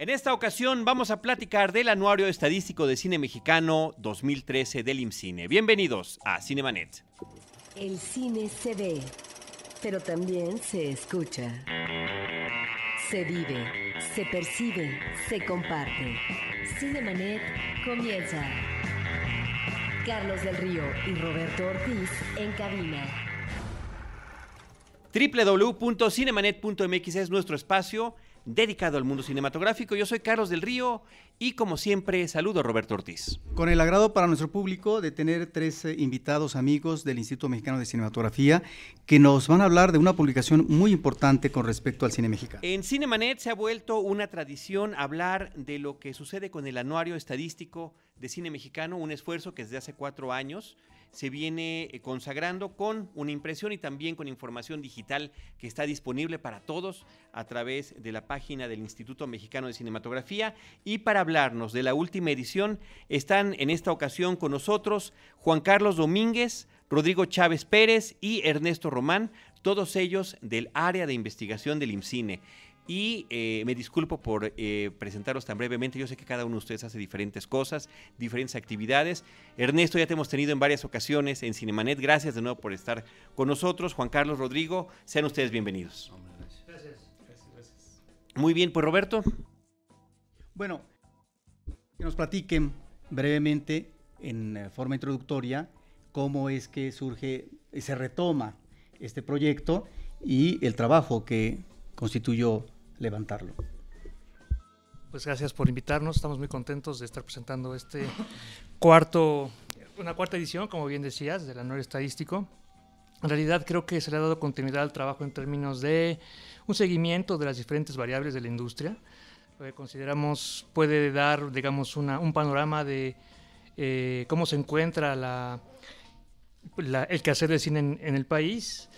En esta ocasión vamos a platicar del Anuario Estadístico de Cine Mexicano 2013 del IMCINE. Bienvenidos a Cinemanet. El cine se ve, pero también se escucha. Se vive, se percibe, se comparte. Cinemanet comienza. Carlos del Río y Roberto Ortiz en cabina. www.cinemanet.mx es nuestro espacio dedicado al mundo cinematográfico. Yo soy Carlos del Río y como siempre saludo a Roberto Ortiz. Con el agrado para nuestro público de tener tres eh, invitados amigos del Instituto Mexicano de Cinematografía que nos van a hablar de una publicación muy importante con respecto al cine mexicano. En Cinemanet se ha vuelto una tradición hablar de lo que sucede con el anuario estadístico de cine mexicano, un esfuerzo que desde hace cuatro años se viene eh, consagrando con una impresión y también con información digital que está disponible para todos a través de la página del Instituto Mexicano de Cinematografía. Y para hablarnos de la última edición están en esta ocasión con nosotros Juan Carlos Domínguez, Rodrigo Chávez Pérez y Ernesto Román, todos ellos del área de investigación del IMCINE. Y eh, me disculpo por eh, presentaros tan brevemente. Yo sé que cada uno de ustedes hace diferentes cosas, diferentes actividades. Ernesto, ya te hemos tenido en varias ocasiones en Cinemanet. Gracias de nuevo por estar con nosotros. Juan Carlos Rodrigo, sean ustedes bienvenidos. Gracias. Gracias, gracias. Muy bien, pues Roberto. Bueno, que nos platiquen brevemente, en eh, forma introductoria, cómo es que surge y se retoma este proyecto y el trabajo que constituyó levantarlo. Pues gracias por invitarnos, estamos muy contentos de estar presentando este cuarto, una cuarta edición, como bien decías, del anuario estadístico. En realidad creo que se le ha dado continuidad al trabajo en términos de un seguimiento de las diferentes variables de la industria. Lo que consideramos puede dar, digamos, una, un panorama de eh, cómo se encuentra la, la, el quehacer de cine en, en el país,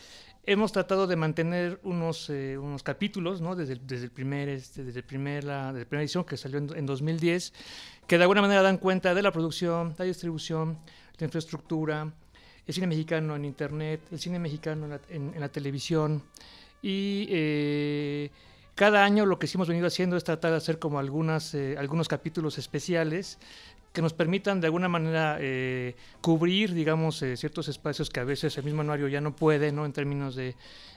hemos tratado de mantener unos, eh, unos capítulos, ¿no? Desde, desde, el primer, este, desde, el primer, la, primera edición que salió en, en, 2010, que de alguna manera dan cuenta de la producción, la distribución, la infraestructura, el cine mexicano en Internet, el cine mexicano en la, en, televisión. Y eh, cada año lo que sí hemos venido haciendo es tratar de hacer como algunas, eh, algunos capítulos especiales que nos permitan de alguna manera eh, cubrir, digamos, eh, ciertos espacios que a veces el mismo anuario ya no puede, ¿no? En términos de,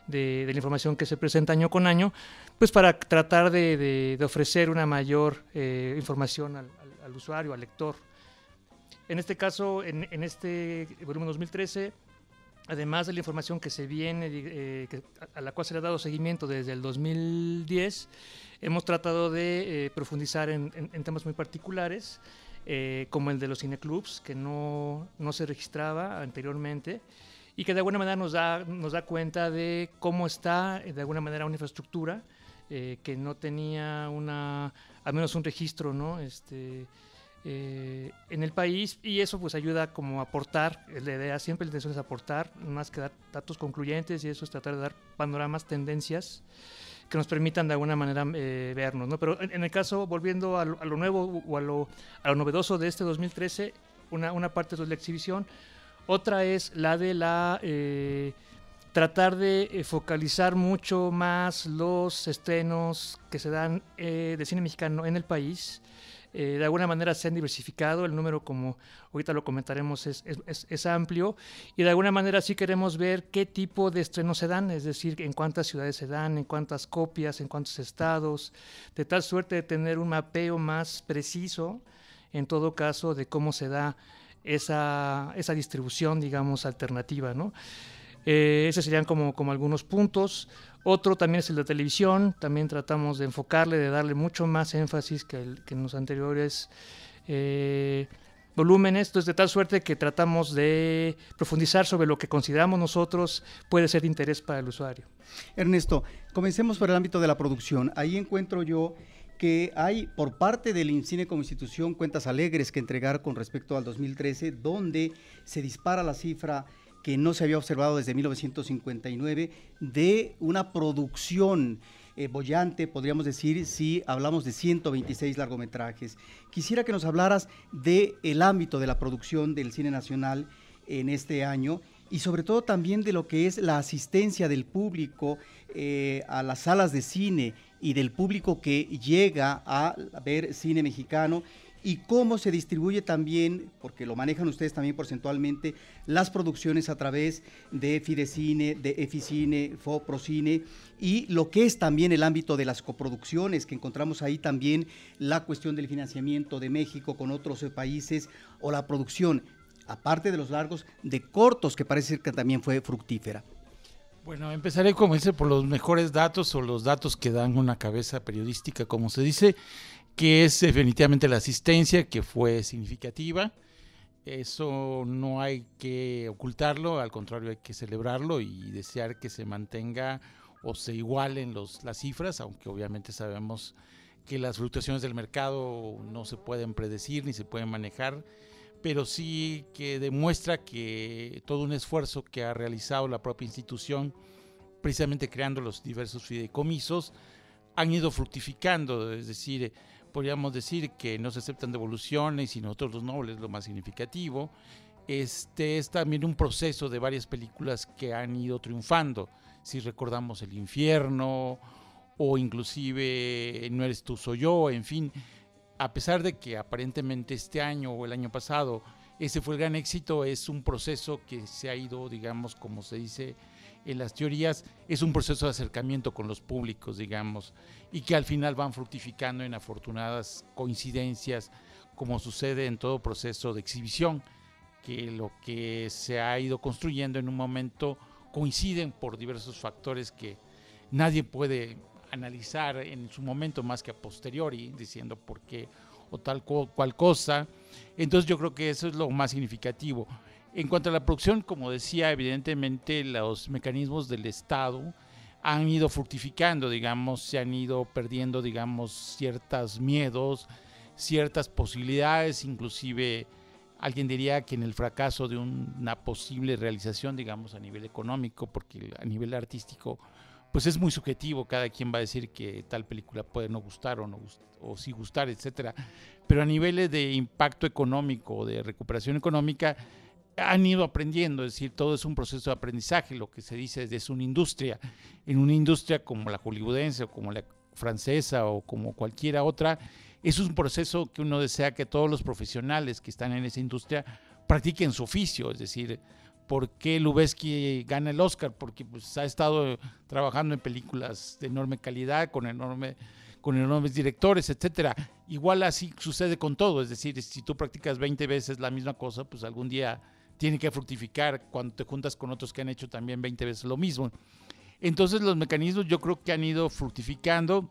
de, de la información que se presenta año con año, pues para tratar de, de, ofrecer una mayor eh, información al, al, al, usuario, al lector. En este caso, en, en este volumen 2013, además de la información que se viene, eh, que, a la cual se le ha dado seguimiento desde el 2010, hemos tratado de eh, profundizar en, en, en, temas muy particulares, eh, como el de los cineclubs, que no, no, se registraba anteriormente y que de alguna manera nos da, nos da cuenta de cómo está, de alguna manera, una infraestructura eh, que no tenía una, al menos un registro, ¿no? Este, eh, en el país y eso pues ayuda como a aportar, la idea siempre la intención es aportar, más que dar datos concluyentes y eso es tratar de dar panoramas, tendencias que nos permitan de alguna manera eh, vernos. ¿no? Pero en, en, el caso, volviendo a lo, a lo nuevo o a lo, a lo, novedoso de este 2013, una, una parte es la exhibición, otra es la de la... Eh, tratar de eh, focalizar mucho más los estrenos que se dan eh, de cine mexicano en el país, eh, de alguna manera se han diversificado, el número como ahorita lo comentaremos es, es, es, amplio y de alguna manera sí queremos ver qué tipo de estrenos se dan, es decir, en cuántas ciudades se dan, en cuántas copias, en cuántos estados, de tal suerte de tener un mapeo más preciso en todo caso de cómo se da esa, esa distribución, digamos, alternativa, ¿no? Eh, esos serían como, como algunos puntos. Otro también es el de televisión, también tratamos de enfocarle, de darle mucho más énfasis que, en los anteriores eh, volúmenes, entonces de tal suerte que tratamos de profundizar sobre lo que consideramos nosotros puede ser de interés para el usuario. Ernesto, comencemos por el ámbito de la producción. Ahí encuentro yo que hay por parte del INCINE como institución cuentas alegres que entregar con respecto al 2013, donde se dispara la cifra que no se había observado desde 1959, de una producción eh, bollante, podríamos decir, si hablamos de 126 largometrajes. Quisiera que nos hablaras del el ámbito de la producción del cine nacional en este año y sobre todo también de lo que es la asistencia del público eh, a las salas de cine y del público que llega a ver cine mexicano y cómo se distribuye también, porque lo manejan ustedes también porcentualmente, las producciones a través de Fidecine, de Eficine, Foprocine y lo que es también el ámbito de las coproducciones, que encontramos ahí también la cuestión del financiamiento de México con otros países o la producción, aparte de los largos, de cortos, que parece que también fue fructífera. Bueno, empezaré, como dice, por los mejores datos o los datos que dan una cabeza periodística, como se dice que es definitivamente la asistencia, que fue significativa. Eso no hay que ocultarlo, al contrario hay que celebrarlo y desear que se mantenga o se igualen los, las cifras, aunque obviamente sabemos que las fluctuaciones del mercado no se pueden predecir ni se pueden manejar, pero sí que demuestra que todo un esfuerzo que ha realizado la propia institución, precisamente creando los diversos fideicomisos, han ido fructificando, es decir, podríamos decir que no se aceptan devoluciones, sino otros los nobles, lo más significativo. Este es también un proceso de varias películas que han ido triunfando. Si recordamos El infierno o inclusive No eres tú, soy yo, en fin, a pesar de que aparentemente este año o el año pasado ese fue el gran éxito, es un proceso que se ha ido, digamos, como se dice, en las teorías es un proceso de acercamiento con los públicos, digamos, y que al final van fructificando en afortunadas coincidencias, como sucede en todo proceso de exhibición, que lo que se ha ido construyendo en un momento coinciden por diversos factores que nadie puede analizar en su momento más que a posteriori, diciendo por qué o tal cual cosa. Entonces yo creo que eso es lo más significativo. En cuanto a la producción, como decía, evidentemente los mecanismos del Estado han ido fructificando, digamos, se han ido perdiendo, digamos, ciertos miedos, ciertas posibilidades, inclusive alguien diría que en el fracaso de una posible realización, digamos, a nivel económico, porque a nivel artístico, pues es muy subjetivo, cada quien va a decir que tal película puede no gustar o no o sí gustar, etcétera. Pero a niveles de impacto económico, de recuperación económica, han ido aprendiendo, es decir, todo es un proceso de aprendizaje, lo que se dice es una industria. En una industria como la hollywoodense o como la francesa o como cualquiera otra, es un proceso que uno desea que todos los profesionales que están en esa industria practiquen su oficio, es decir, ¿por qué Lubeski gana el Oscar? Porque pues, ha estado trabajando en películas de enorme calidad, con enorme con enormes directores, etcétera. Igual así sucede con todo, es decir, si tú practicas 20 veces la misma cosa, pues algún día tiene que fructificar cuando te juntas con otros que han hecho también 20 veces lo mismo. Entonces los mecanismos yo creo que han ido fructificando.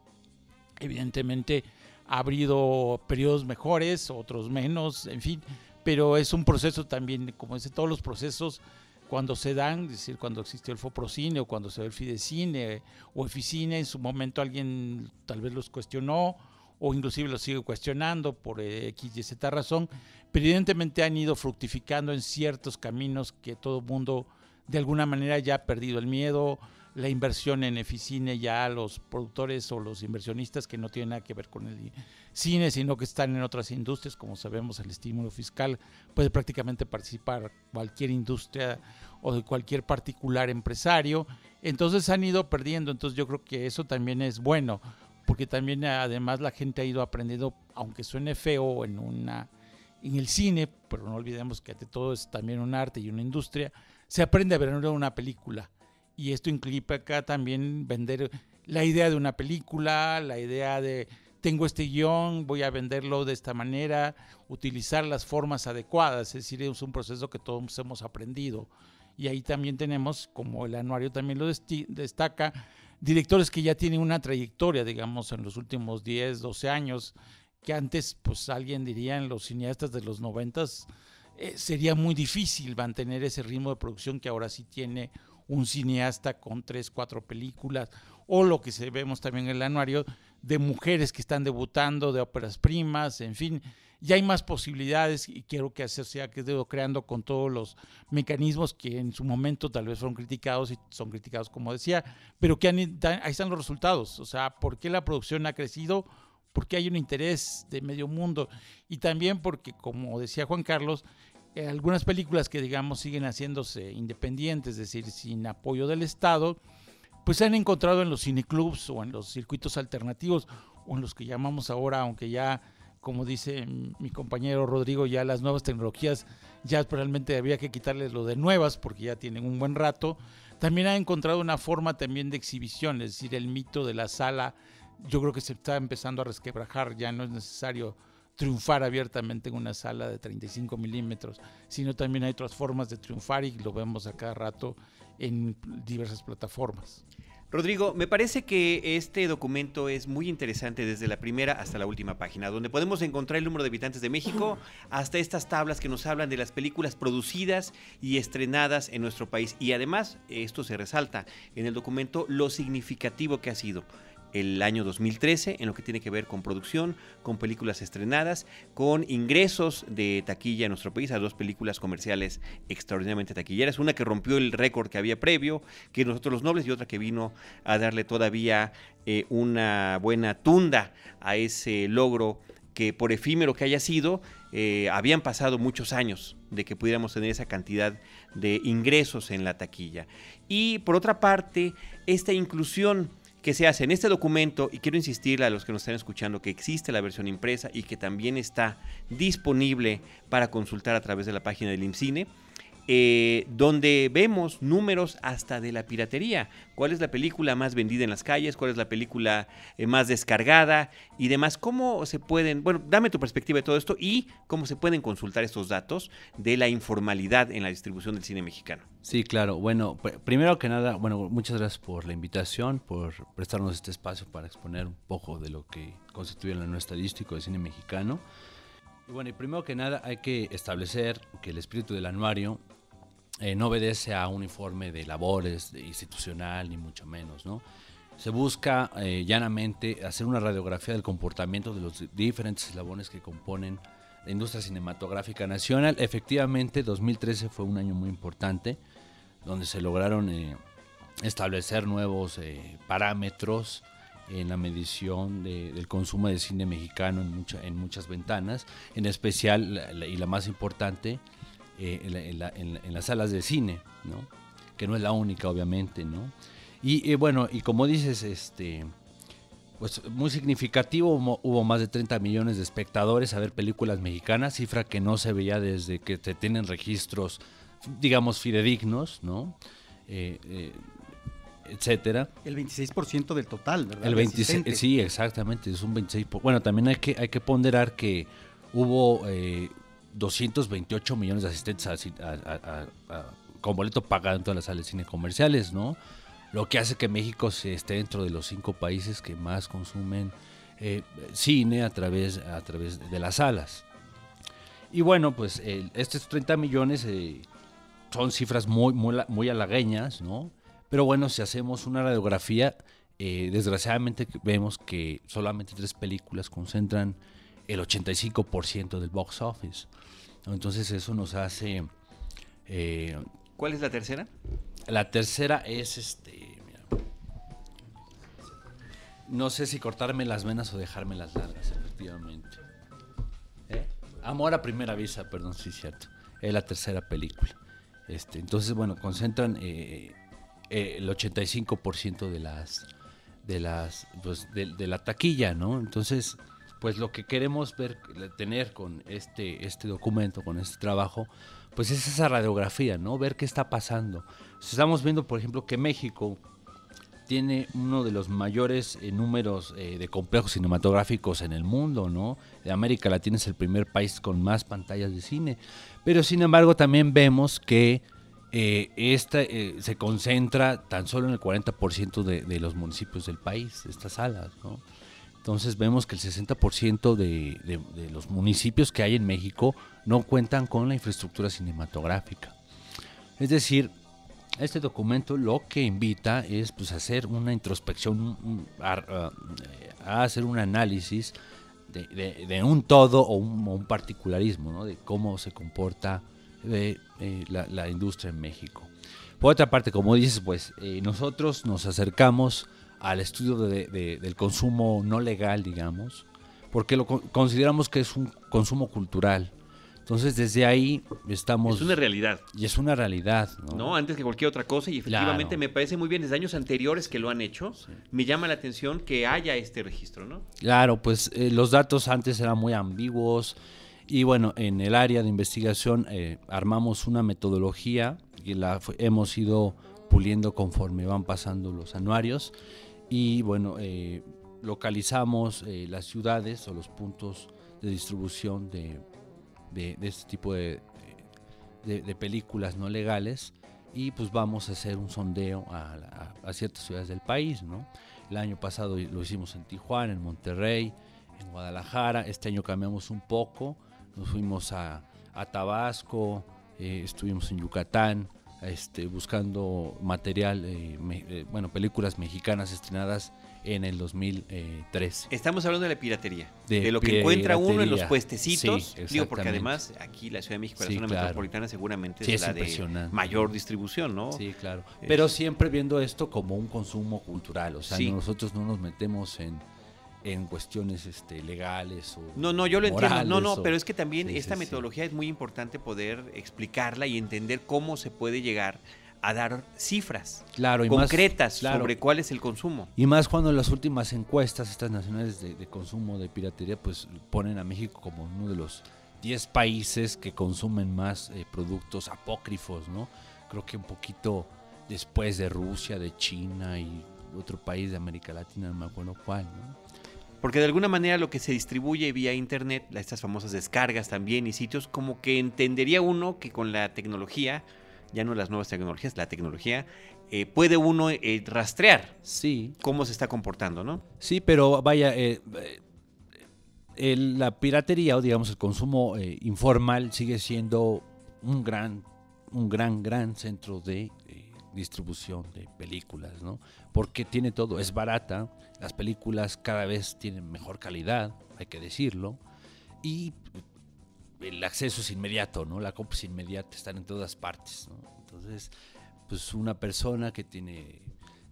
Evidentemente ha habido periodos mejores, otros menos, en fin, pero es un proceso también, como dice, todos los procesos cuando se dan, es decir, cuando existió el Foprocine o cuando se ve el Fidecine o Eficine, en su momento alguien tal vez los cuestionó o inclusive los sigue cuestionando por X y Z razón, pero evidentemente han ido fructificando en ciertos caminos que todo el mundo de alguna manera ya ha perdido el miedo, la inversión en Eficine ya los productores o los inversionistas que no tienen nada que ver con el cine, sino que están en otras industrias, como sabemos el estímulo fiscal puede prácticamente participar cualquier industria o de cualquier particular empresario, entonces han ido perdiendo, entonces yo creo que eso también es bueno porque también además la gente ha ido aprendiendo, aunque suene feo en una en el cine, pero no olvidemos que todo es también un arte y una industria, se aprende a ver una película. Y esto implica también vender la idea de una película, la idea de tengo este guion, voy a venderlo de esta manera, utilizar las formas adecuadas, es decir, es un proceso que todos hemos aprendido. Y ahí también tenemos, como el anuario también lo destaca, directores que ya tienen una trayectoria, digamos, en los últimos 10, 12 años, que antes, pues alguien diría en los cineastas de los 90 eh, sería muy difícil mantener ese ritmo de producción que ahora sí tiene un cineasta con tres, cuatro películas, o lo que se vemos también en el anuario de mujeres que están debutando, de óperas primas, en fin, ya hay más posibilidades y quiero que así sea que creando con todos los mecanismos que en su momento tal vez fueron criticados y son criticados como decía, pero que ahí están los resultados, o sea, ¿por qué la producción ha crecido? Porque hay un interés de medio mundo y también porque, como decía Juan Carlos, eh, algunas películas que digamos siguen haciéndose independientes, es decir, sin apoyo del Estado, pues se han encontrado en los cineclubs o en los circuitos alternativos o en los que llamamos ahora, aunque ya, como dice mi compañero Rodrigo, ya las nuevas tecnologías, ya realmente había que quitarles lo de nuevas porque ya tienen un buen rato. También ha encontrado una forma también de exhibición, es decir, el mito de la sala, yo creo que se está empezando a resquebrajar, ya no es necesario triunfar abiertamente en una sala de 35 milímetros, sino también hay otras formas de triunfar y lo vemos a cada rato en diversas plataformas. Rodrigo, me parece que este documento es muy interesante desde la primera hasta la última página, donde podemos encontrar el número de habitantes de México hasta estas tablas que nos hablan de las películas producidas y estrenadas en nuestro país. Y además, esto se resalta en el documento, lo significativo que ha sido el año 2013 en lo que tiene que ver con producción, con películas estrenadas, con ingresos de taquilla en nuestro país a dos películas comerciales extraordinariamente taquilleras, una que rompió el récord que había previo, que nosotros los nobles, y otra que vino a darle todavía eh, una buena tunda a ese logro que por efímero que haya sido, eh, habían pasado muchos años de que pudiéramos tener esa cantidad de ingresos en la taquilla. Y por otra parte, esta inclusión que se hace en este documento, y quiero insistirle a los que nos están escuchando que existe la versión impresa y que también está disponible para consultar a través de la página del IMCINE, eh, donde vemos números hasta de la piratería. ¿Cuál es la película más vendida en las calles? ¿Cuál es la película eh, más descargada? Y demás, ¿cómo se pueden, bueno, dame tu perspectiva de todo esto y cómo se pueden consultar estos datos de la informalidad en la distribución del cine mexicano? Sí, claro. Bueno, primero que nada, bueno, muchas gracias por la invitación, por prestarnos este espacio para exponer un poco de lo que constituye el anuario estadístico de cine mexicano. Bueno, y primero que nada hay que establecer que el espíritu del anuario eh, no obedece a un informe de labores institucional, ni mucho menos, ¿no? Se busca eh, llanamente hacer una radiografía del comportamiento de los diferentes eslabones que componen la industria cinematográfica nacional. Efectivamente, 2013 fue un año muy importante, donde se lograron eh, establecer nuevos parámetros en la medición del consumo de cine mexicano en, en muchas ventanas, en especial y la más importante, eh, en, las salas de cine, ¿no? que no es la única obviamente, ¿no? Y bueno, y como dices, este, pues muy significativo, hubo más de 30 millones de espectadores a ver películas mexicanas, cifra que no se veía desde que te tienen registros, digamos, fidedignos, ¿no? Eh, eh, etcétera. El 26% del total, ¿verdad? El 26, sí, exactamente, es un 26%. Bueno, también hay que, hay que ponderar que hubo 228 millones de asistentes con boleto pagado en todas las salas de cine comerciales, ¿no? Lo que hace que México se esté dentro de los cinco países que más consumen eh, cine a través, a través de las salas. Y bueno, pues estos 30 millones eh, son cifras muy, muy, muy halagueñas, ¿no? Pero bueno, si hacemos una radiografía, eh, desgraciadamente vemos que solamente tres películas concentran el 85% del box office. Entonces eso nos hace... Eh, ¿Cuál es la tercera? La tercera es este... no sé si cortarme las venas o dejarme las largas, efectivamente. ¿Eh? Amor a primera vista, perdón, sí, cierto. Es la tercera película. Este, entonces, bueno, concentran eh, el 85% de las de las pues, de, la taquilla, ¿no? Entonces, pues lo que queremos ver, tener con este, este documento, con este trabajo, pues es esa radiografía, ¿no? Ver qué está pasando. Estamos viendo, por ejemplo, que México tiene uno de los mayores eh, números eh, de complejos cinematográficos en el mundo, ¿no? De América Latina es el primer país con más pantallas de cine. Pero sin embargo también vemos que eh, esta se concentra tan solo en el 40% de, de, los municipios del país, estas salas. Entonces vemos que el 60% de, de, los municipios que hay en México no cuentan con la infraestructura cinematográfica. Es decir, este documento lo que invita es pues, hacer una introspección, a, hacer un análisis de, un todo o un, particularismo, de cómo se comporta eh, eh, la, industria en México. Por otra parte, como dices, pues eh, nosotros nos acercamos al estudio del consumo no legal, digamos, porque lo consideramos que es un consumo cultural. Entonces, desde ahí estamos... Es una realidad. Y es una realidad, ¿no? ¿no? Antes que cualquier otra cosa, y efectivamente Claro. me parece muy bien, desde años anteriores que lo han hecho, Sí. me llama la atención que haya este registro, ¿no? Claro, pues eh, los datos antes eran muy ambiguos y bueno, en el área de investigación eh, armamos una metodología y la hemos ido puliendo conforme van pasando los anuarios y bueno, eh, localizamos eh, las ciudades o los puntos de distribución de, de- de este tipo de, de- películas no legales y pues vamos a hacer un sondeo a, la- a ciertas ciudades del país, ¿no? El año pasado lo hicimos en Tijuana, en Monterrey, en Guadalajara. Este año cambiamos un poco. Nos fuimos a, a Tabasco, eh, estuvimos en Yucatán, este, buscando material, eh, me- eh, bueno, películas mexicanas estrenadas en el 2013. Estamos hablando de la piratería, De de, lo que encuentra uno en los puestecitos. Sí, Digo, porque además aquí la Ciudad de México, la Sí, zona claro. metropolitana, seguramente Sí, es es la de mayor distribución, ¿no? Sí, claro. Pero siempre viendo esto como un consumo cultural. O sea, nosotros no nos metemos en, en cuestiones este, legales o No, no, yo lo entiendo. No, no, o- pero es que también Sí, esta sí, sí. metodología es muy importante poder explicarla y entender cómo se puede llegar a dar cifras Claro, y más- concretas claro. sobre cuál es el consumo. Y más cuando en las últimas encuestas, estas nacionales de, de consumo de piratería, pues ponen a México como uno de los 10 países que consumen más eh, productos apócrifos, ¿no? Creo que un poquito después de Rusia, de China y otro país de América Latina, no me acuerdo cuál, ¿no? Porque de alguna manera lo que se distribuye vía internet, estas famosas descargas también y sitios, como que entendería uno que con la tecnología, ya no las nuevas tecnologías, la tecnología, eh, puede uno eh, rastrear Sí, cómo se está comportando, ¿no? Sí, pero vaya, eh, el- la piratería o digamos el consumo informal sigue siendo un gran, un gran, gran centro de distribución de películas, ¿no? Porque tiene todo, es barata, las películas cada vez tienen mejor calidad, hay que decirlo, y el acceso es inmediato, ¿no? La compra es inmediata, están en todas partes. Entonces, pues una persona que tiene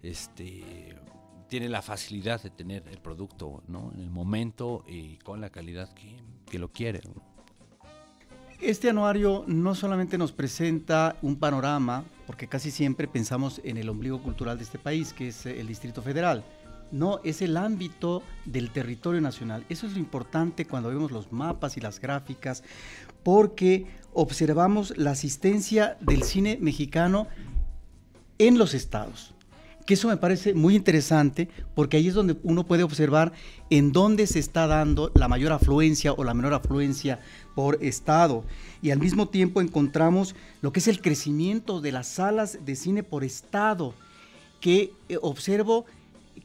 este tiene la facilidad de tener el producto ¿no? en el momento y con la calidad que, que lo quiere. Este anuario no solamente nos presenta un panorama, porque casi siempre pensamos en el ombligo cultural de este país, que es eh, el Distrito Federal. No, es el ámbito del territorio nacional. Eso es lo importante cuando vemos los mapas y las gráficas, porque observamos la asistencia del cine mexicano en los estados. Que eso me parece muy interesante porque ahí es donde uno puede observar en dónde se está dando la mayor afluencia o la menor afluencia por estado. Y al mismo tiempo encontramos lo que es el crecimiento de las salas de cine por estado, que eh, observo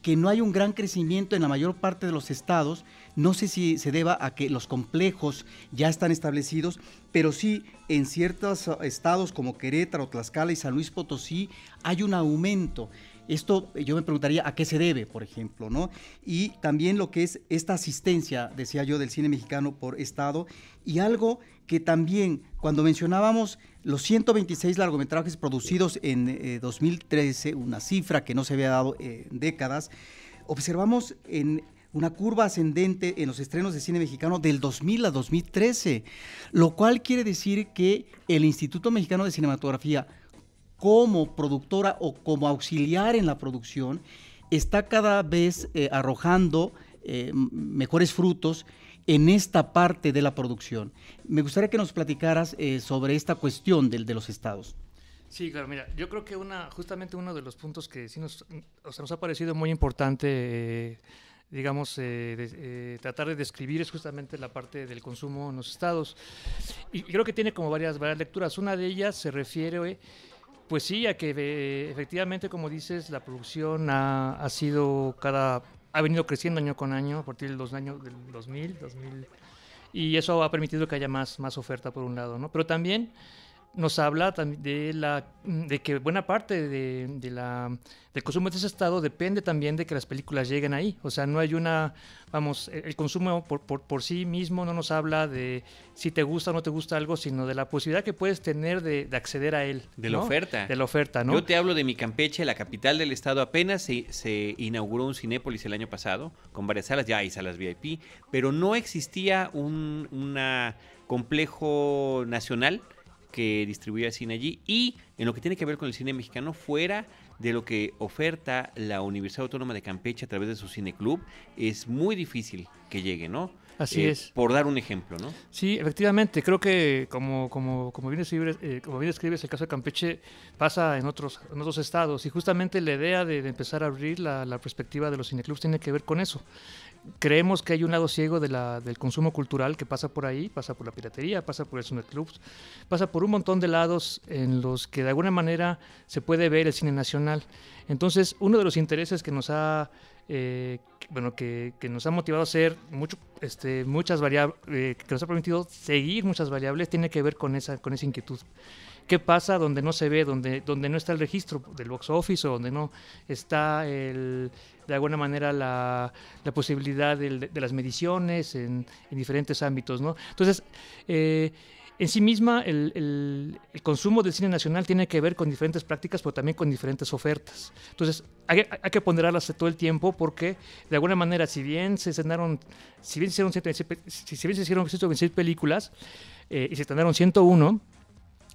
que no hay un gran crecimiento en la mayor parte de los estados. No sé si se deba a que los complejos ya están establecidos, pero sí en ciertos ah, estados como Querétaro, Tlaxcala y San Luis Potosí hay un aumento. Esto eh, yo me preguntaría a qué se debe, por ejemplo, ¿no? Y también lo que es esta asistencia, decía yo, del cine mexicano por estado y algo que también cuando mencionábamos los 126 largometrajes producidos en eh, 2013, una cifra que no se había dado eh, en décadas, observamos en una curva ascendente en los estrenos de cine mexicano del 2000 a 2013, lo cual quiere decir que el Instituto Mexicano de Cinematografía como productora o como auxiliar en la producción está cada vez eh, arrojando eh, mejores frutos en esta parte de la producción. Me gustaría que nos platicaras eh, sobre esta cuestión del, de los estados. Sí, claro, mira, yo creo que una, justamente uno de los puntos que sí nos, o sea, nos ha parecido muy importante, digamos, de- tratar de describir es justamente la parte del consumo en los estados. Y creo que tiene como varias, varias lecturas. Una de ellas se refiere, pues sí, a que eh, efectivamente, como dices, la producción ha, ha sido cada, ha venido creciendo año con año a partir de los años del 2000, 2000 y eso ha permitido que haya más, más oferta por un lado, ¿no? Pero también nos habla también de, la, de que buena parte de, de la, del consumo de ese estado depende también de que las películas lleguen ahí. O sea, no hay una, vamos, el, el consumo por, por, por, sí mismo no nos habla de si te gusta o no te gusta algo, sino de la posibilidad que puedes tener de, de acceder a él. De ¿no? la oferta. De la oferta, ¿no? Yo te hablo de mi Campeche, la capital del estado. Apenas se, se inauguró un Cinépolis el año pasado, con varias salas, ya hay salas VIP, pero no existía un una complejo nacional que distribuía cine allí y en lo que tiene que ver con el cine mexicano fuera de lo que oferta la Universidad Autónoma de Campeche a través de su cineclub es muy difícil que llegue, ¿no? Así Eh, es. Por dar un ejemplo, ¿no? Sí, efectivamente, creo que como, como, como, bien, escribes, eh, como bien escribes, el caso de Campeche pasa en otros, en otros estados y justamente la idea de, de empezar a abrir la, la, perspectiva de los cineclubs tiene que ver con eso. Creemos que hay un lado ciego de la, del consumo cultural que pasa por ahí, pasa por la piratería, pasa por el cineclubs, pasa por un montón de lados en los que de alguna manera se puede ver el cine nacional. Entonces, uno de los intereses que nos ha eh, bueno, que, que, nos ha motivado a hacer mucho, este, muchas variables, eh, que nos ha permitido seguir muchas variables, tiene que ver con esa, con esa inquietud. ¿Qué pasa donde no se ve, donde, donde no está el registro del box office o donde no está el, de alguna manera la, la posibilidad de, de, las mediciones en, en, diferentes ámbitos? ¿no? Entonces, eh, en sí misma el, el, el, consumo del cine nacional tiene que ver con diferentes prácticas, pero también con diferentes ofertas. Entonces, hay, hay que ponderarlas todo el tiempo porque, de alguna manera, si bien se estrenaron, si bien se hicieron, 126, si bien se hicieron 126 películas eh, y se estrenaron 101,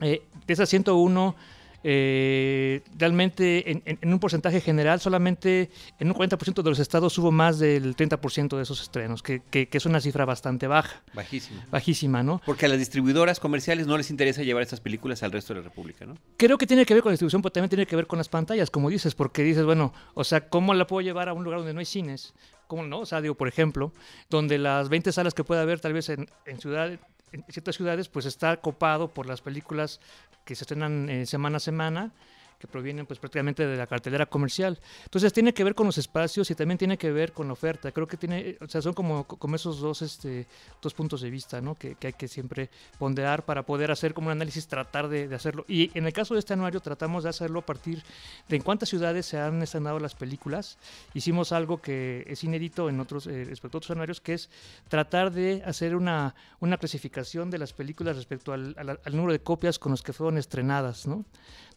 eh, de esas 101, eh, realmente en, en, en, un porcentaje general, solamente en un 40% de los estados hubo más del 30% de esos estrenos, que, que, que, es una cifra bastante baja. Bajísima. Bajísima, ¿no? Porque a las distribuidoras comerciales no les interesa llevar estas películas al resto de la República, ¿no? Creo que tiene que ver con la distribución, pero también tiene que ver con las pantallas, como dices, porque dices, bueno, o sea, ¿cómo la puedo llevar a un lugar donde no hay cines? ¿Cómo no? O sea, digo, por ejemplo, donde las 20 salas que pueda haber tal vez en, en ciudad, en ciertas ciudades, pues está copado por las películas que se estrenan eh, semana a semana que provienen pues prácticamente de la cartelera comercial. Entonces tiene que ver con los espacios y también tiene que ver con la oferta. Creo que tiene, o sea, son como, como esos dos, este, dos puntos de vista, ¿no? Que, que, hay que siempre ponderar para poder hacer como un análisis, tratar de, de, hacerlo. Y en el caso de este anuario tratamos de hacerlo a partir de en cuántas ciudades se han estrenado las películas. Hicimos algo que es inédito en otros, eh, respecto a otros anuarios, que es tratar de hacer una, una clasificación de las películas respecto al, al, al número de copias con los que fueron estrenadas, ¿no?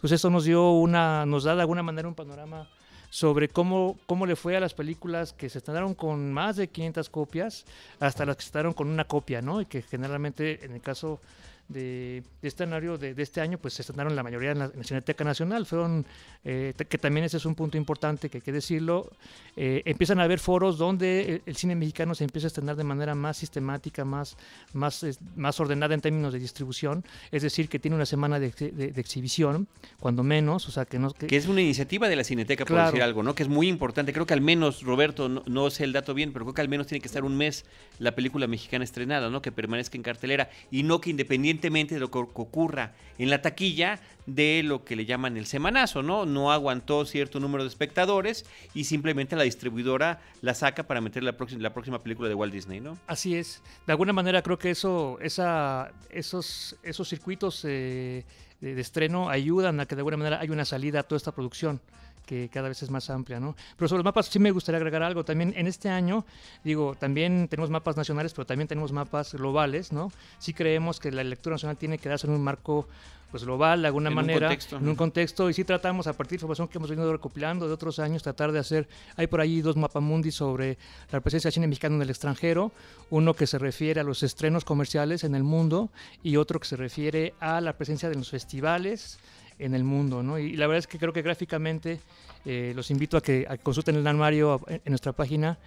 Pues eso nos dio una, nos da de alguna manera un panorama sobre cómo, cómo le fue a las películas que se estrenaron con más de 500 copias hasta las que se estrenaron con una copia, ¿no? Y que generalmente en el caso de, de este escenario de, de, este año, pues se estrenaron la mayoría en la, en la Cineteca Nacional. Fueron, eh, que también ese es un punto importante que hay que decirlo. Eh, empiezan a haber foros donde el, el, cine mexicano se empieza a estrenar de manera más sistemática, más, más, es, más ordenada en términos de distribución. Es decir, que tiene una semana de, de, exhibición, cuando menos. O sea, que, no, que, que, es una iniciativa de la Cineteca, por claro. decir algo, ¿no? Que es muy importante. Creo que al menos, Roberto, no, no, sé el dato bien, pero creo que al menos tiene que estar un mes la película mexicana estrenada, ¿no? Que permanezca en cartelera y no que independientemente independientemente de lo que ocurra en la taquilla, de lo que le llaman el semanazo, ¿no? No aguantó cierto número de espectadores y simplemente la distribuidora la saca para meter la próxima, la próxima película de Walt Disney, ¿no? Así es. De alguna manera creo que eso, esa, esos, esos circuitos eh, de, de estreno ayudan a que de alguna manera haya una salida a toda esta producción que cada vez es más amplia, ¿no? Pero sobre los mapas sí me gustaría agregar algo. También en este año, digo, también tenemos mapas nacionales, pero también tenemos mapas globales, ¿no? Sí creemos que la lectura nacional tiene que darse en un marco pues global de alguna en manera, un contexto, en un contexto, y sí tratamos a partir de información que hemos venido recopilando de otros años, tratar de hacer, hay por ahí dos mapamundi sobre la presencia de cine mexicano en el extranjero, uno que se refiere a los estrenos comerciales en el mundo y otro que se refiere a la presencia de los festivales, en el mundo. ¿no? Y, la verdad es que creo que gráficamente eh, los invito a que, consulten el anuario en, en nuestra página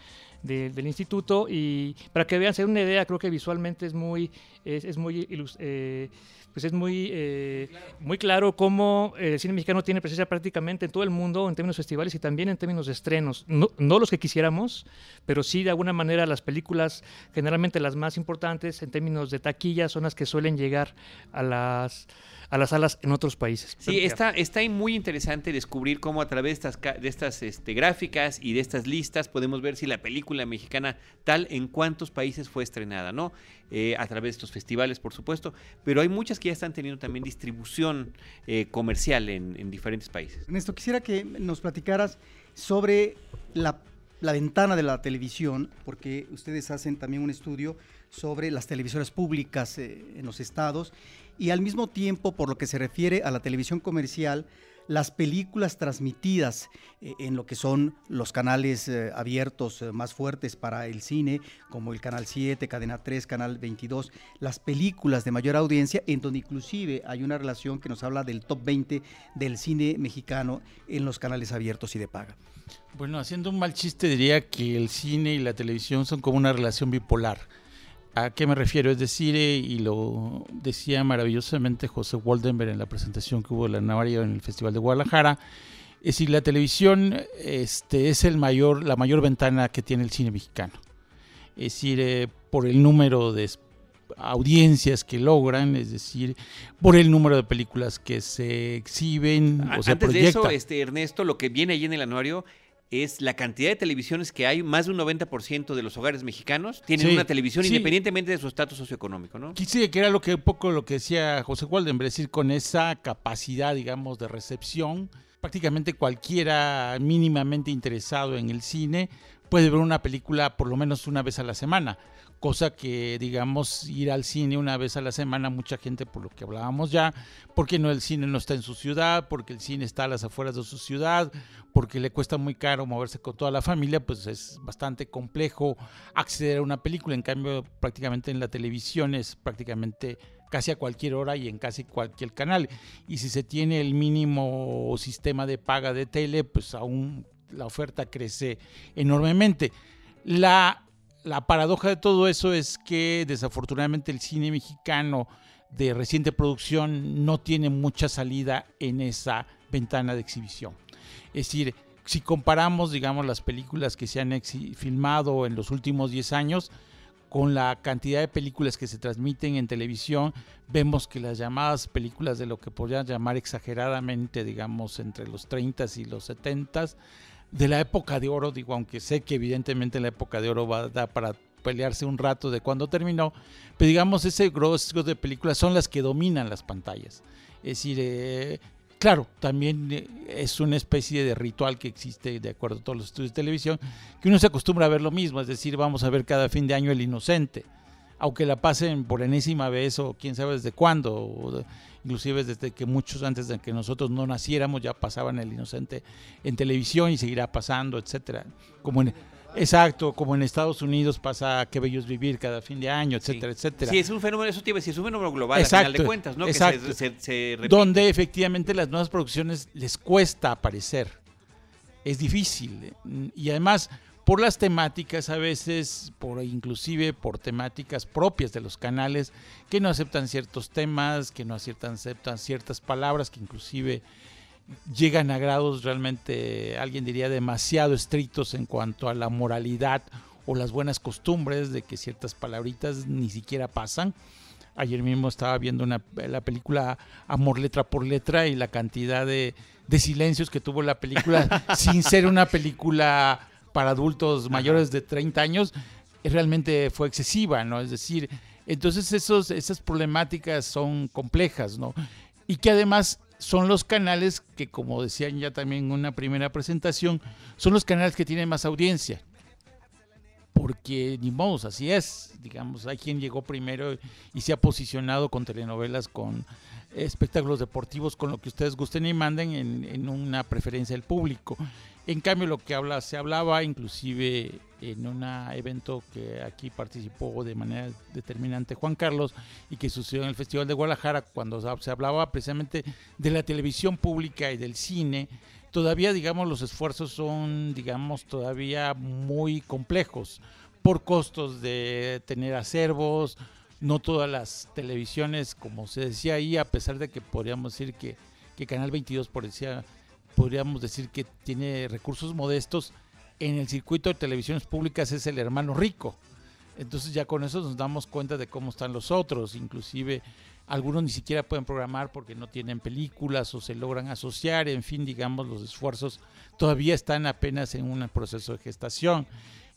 de, del instituto y para que vean, se den una idea, creo que visualmente es muy, es, es muy, eh, pues es muy, eh, muy claro cómo el cine mexicano tiene presencia prácticamente en todo el mundo en términos festivales y también en términos de estrenos. No, no los que quisiéramos, pero sí de alguna manera las películas, generalmente las más importantes en términos de taquilla, son las que suelen llegar a las a las salas en otros países. Sí, está, está muy interesante descubrir cómo a través de estas, de estas este, gráficas y de estas listas podemos ver si la película película mexicana tal en cuántos países fue estrenada, ¿no? Eh, a través de estos festivales, por supuesto, pero hay muchas que ya están teniendo también distribución eh, comercial en, en diferentes países. Ernesto, quisiera que nos platicaras sobre la, ventana de la televisión, porque ustedes hacen también un estudio sobre las televisoras públicas eh, en los estados y al mismo tiempo, por lo que se refiere a la televisión comercial, las películas transmitidas eh, en lo que son los canales eh, abiertos eh, más fuertes para el cine, como el Canal 7, Cadena 3, Canal 22, las películas de mayor audiencia, en donde inclusive hay una relación que nos habla del top 20 del cine mexicano en los canales abiertos y de paga. Bueno, haciendo un mal chiste diría que el cine y la televisión son como una relación bipolar. ¿A qué me refiero? Es decir, eh, y lo decía maravillosamente José Waldenberg en la presentación que hubo de la Navaria en el Festival de Guadalajara, es decir, la televisión este, es el mayor, la mayor ventana que tiene el cine mexicano. Es decir, eh, por el número de audiencias que logran, es decir, por el número de películas que se exhiben A- o se Antes de eso, este, Ernesto, lo que viene ahí en el anuario es la cantidad de televisiones que hay. Más de un 90% de los hogares mexicanos tienen Sí, una televisión sí. independientemente de su estatus socioeconómico, ¿no? Sí, que era lo que un poco lo que decía José Waldenberg, es decir, con esa capacidad, digamos, de recepción, prácticamente cualquiera mínimamente interesado en el cine puede ver una película por lo menos una vez a la semana, cosa que, digamos, ir al cine una vez a la semana, mucha gente, por lo que hablábamos ya, porque no el cine no está en su ciudad, porque el cine está a las afueras de su ciudad, porque le cuesta muy caro moverse con toda la familia, pues es bastante complejo acceder a una película. En cambio, prácticamente en la televisión es prácticamente casi a cualquier hora y en casi cualquier canal. Y si se tiene el mínimo sistema de paga de tele, pues aún la oferta crece enormemente. La, la paradoja de todo eso es que desafortunadamente el cine mexicano de reciente producción no tiene mucha salida en esa ventana de exhibición. Es decir, si comparamos, digamos, las películas que se han filmado en los últimos 10 años con la cantidad de películas que se transmiten en televisión, vemos que las llamadas películas de lo que podrían llamar exageradamente, digamos, entre los 30 y los 70 de la época de oro, digo, aunque sé que evidentemente la época de oro va a dar para pelearse un rato de cuando terminó, pero digamos ese grosso de películas son las que dominan las pantallas. Es decir, eh, claro, también eh, es una especie de ritual que existe de acuerdo a todos los estudios de televisión, que uno se acostumbra a ver lo mismo, es decir, vamos a ver cada fin de año El Inocente, aunque la pasen por enésima vez o quién sabe desde cuándo, inclusive desde que muchos antes de que nosotros no naciéramos ya pasaban El Inocente en televisión y seguirá pasando, etcétera. Como en, exacto, como en Estados Unidos pasa Qué bello es vivir cada fin de año, etcétera, etcétera. Sí, es un fenómeno, eso a decir, es un fenómeno global al Exacto, final de cuentas, ¿no? exacto. Que se, se- se repite. donde efectivamente las nuevas producciones les cuesta aparecer. Es difícil. eh, Y además, por las temáticas a veces, por inclusive por temáticas propias de los canales, que no aceptan ciertos temas, que no aceptan, aceptan ciertas palabras, que inclusive llegan a grados realmente, alguien diría, demasiado estrictos en cuanto a la moralidad o las buenas costumbres de que ciertas palabritas ni siquiera pasan. Ayer mismo estaba viendo una, la película Amor letra por letra y la cantidad de, de silencios que tuvo la película sin ser una película para adultos mayores de 30 años, eh, realmente fue excesiva, ¿no? Es decir, entonces esos, esas problemáticas son complejas, ¿no? Y que además son los canales que, como decían ya también en una primera presentación, son los canales que tienen más audiencia porque ni modo, así es. Digamos, hay quien llegó primero y se ha posicionado con telenovelas, con espectáculos deportivos, con lo que ustedes gusten y manden en, en una preferencia del público. En cambio, lo que habla, se hablaba, inclusive en un evento que aquí participó de manera determinante Juan Carlos y que sucedió en el Festival de Guadalajara, cuando se hablaba precisamente de la televisión pública y del cine, todavía, digamos, los esfuerzos son, digamos, todavía muy complejos por costos de tener acervos, no todas las televisiones, como se decía ahí, a pesar de que podríamos decir que, Canal 22 por decía, podríamos decir que tiene recursos modestos, en el circuito de televisiones públicas es el hermano rico. Entonces ya con eso nos damos cuenta de cómo están los otros, inclusive algunos ni siquiera pueden programar porque no tienen películas o se logran asociar, en fin, digamos, los esfuerzos todavía están apenas en un proceso de gestación.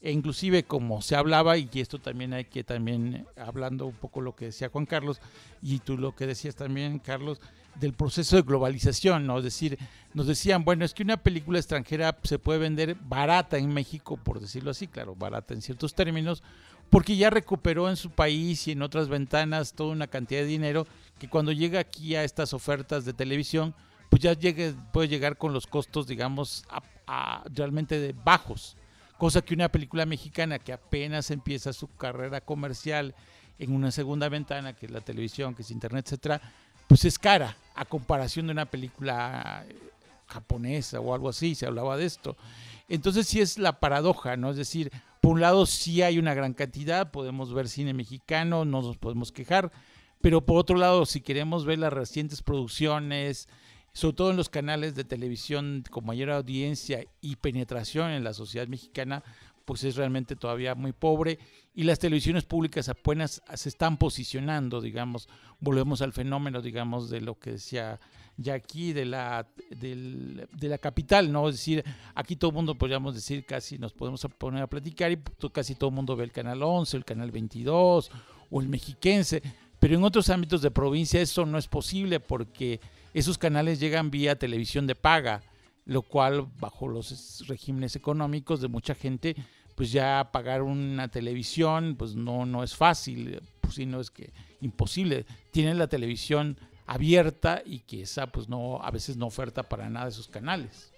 E inclusive como se hablaba, y esto también hay que también, hablando un poco lo que decía Juan Carlos, y tú lo que decías también, Carlos, del proceso de globalización, ¿no? Es decir, nos decían, bueno, es que una película extranjera se puede vender barata en México, por decirlo así, claro, barata en ciertos términos, porque ya recuperó en su país y en otras ventanas toda una cantidad de dinero que cuando llega aquí a estas ofertas de televisión, pues ya llegue, puede llegar con los costos, digamos, a, realmente de bajos. Cosa que una película mexicana que apenas empieza su carrera comercial en una segunda ventana, que es la televisión, que es internet, etcétera, pues es cara a comparación de una película eh, japonesa o algo así, se hablaba de esto. Entonces sí es la paradoja, ¿no? Es decir, por un lado sí hay una gran cantidad, podemos ver cine mexicano, no nos podemos quejar, pero por otro lado, si queremos ver las recientes producciones, sobre todo en los canales de televisión con mayor audiencia y penetración en la sociedad mexicana, pues es realmente todavía muy pobre. Y las televisiones públicas apenas se están posicionando, digamos, volvemos al fenómeno, digamos, de lo que decía ya aquí de la, de la capital, ¿no? Es decir, aquí todo el mundo podríamos decir, casi nos podemos poner a platicar y casi todo el mundo ve el canal 11, el canal 22 o el mexiquense, pero en otros ámbitos de provincia eso no es posible porque esos canales llegan vía televisión de paga, lo cual bajo los regímenes económicos de mucha gente pues ya pagar una televisión, pues no, no es fácil, pues sino es que imposible. Tienen la televisión abierta y que esa pues no, a veces no oferta para nada esos canales.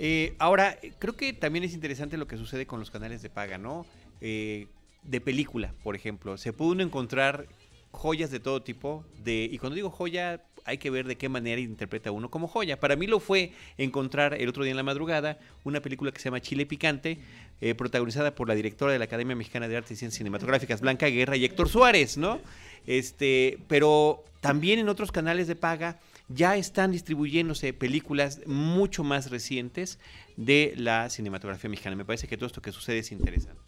Eh, ahora, creo que también es interesante lo que sucede con los canales de paga, ¿no? Eh, de película, por ejemplo. Se puede uno encontrar joyas de todo tipo, de, y cuando digo joya, hay que ver de qué manera interpreta uno como joya. Para mí lo fue encontrar el otro día en la madrugada una película que se llama Chile Picante, eh, protagonizada por la directora de la Academia Mexicana de Artes y Ciencias Cinematográficas, Blanca Guerra y Héctor Suárez, ¿no? Este, pero también en otros canales de paga ya están distribuyéndose películas mucho más recientes de la cinematografía mexicana. Me parece que todo esto que sucede es interesante.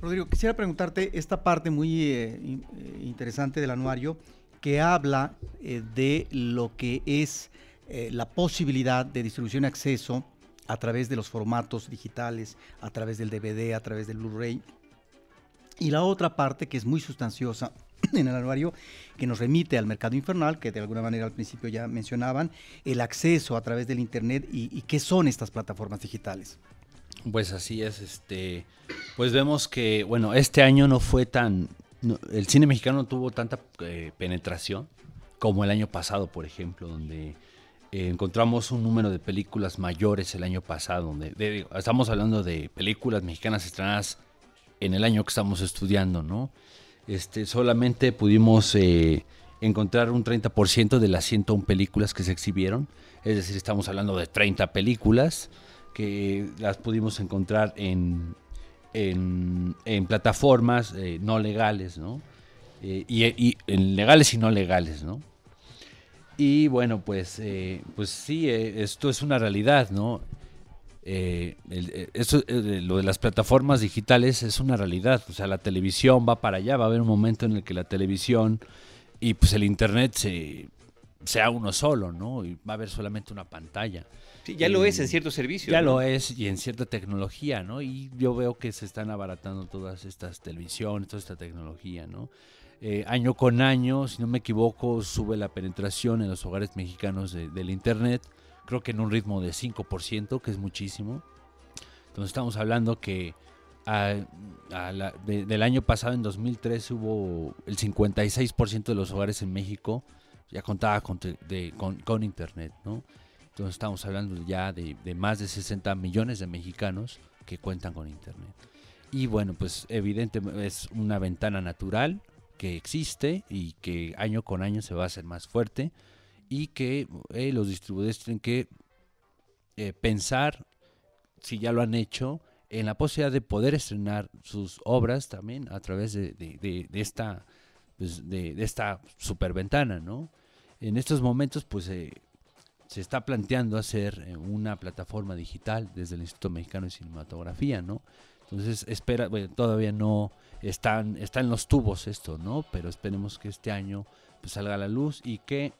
Rodrigo, quisiera preguntarte esta parte muy eh, eh, interesante del anuario que habla eh, de lo que es eh, la posibilidad de distribución y acceso a través de los formatos digitales, a través del DVD, a través del Blu-ray. Y la otra parte que es muy sustanciosa en el anuario, que nos remite al mercado infernal, que de alguna manera al principio ya mencionaban, el acceso a través del Internet y, qué son estas plataformas digitales. Pues así es, este, pues vemos que, bueno, este año no fue tan, el cine mexicano no tuvo tanta eh, penetración como el año pasado, por ejemplo, donde eh, encontramos un número de películas mayores el año pasado. Donde, estamos hablando de películas mexicanas estrenadas en el año que estamos estudiando, ¿no? Este, solamente pudimos eh, encontrar un 30% de las 101 películas que se exhibieron. Es decir, estamos hablando de 30 películas que las pudimos encontrar en, en, plataformas eh, no legales, ¿no? Eh, y, en legales y no legales, ¿no? Y bueno, pues, eh, pues sí, esto es una realidad, ¿no? esto, lo de las plataformas digitales es una realidad, o sea, la televisión va para allá, va a haber un momento en el que la televisión y pues el internet se, sea uno solo, ¿no? Y va a haber solamente una pantalla ya lo es en ciertos servicios. Ya lo es y en cierta tecnología, ¿no? Y yo veo que se están abaratando todas estas televisiones, toda esta tecnología, ¿no? Eh, año con año, si no me equivoco, sube la penetración en los hogares mexicanos del Internet, creo que en un ritmo de 5%, que es muchísimo. Entonces estamos hablando que del año pasado, en 2003, hubo el 56% de los hogares en México ya contaba con, con Internet, ¿no? Entonces estamos hablando ya de, más de 60 millones de mexicanos que cuentan con Internet. Y bueno, pues evidentemente es una ventana natural que existe y que año con año se va a hacer más fuerte y que eh, los distribuidores tienen que eh, pensar, si ya lo han hecho, en la posibilidad de poder estrenar sus obras también a través de, esta pues, de, esta superventana, ¿no? En estos momentos, pues eh, se está planteando hacer eh, una plataforma digital desde el Instituto Mexicano de Cinematografía, ¿no? Entonces, espera, bueno, todavía no están, está en los tubos esto, ¿no? Pero esperemos que este año pues, salga a la luz y que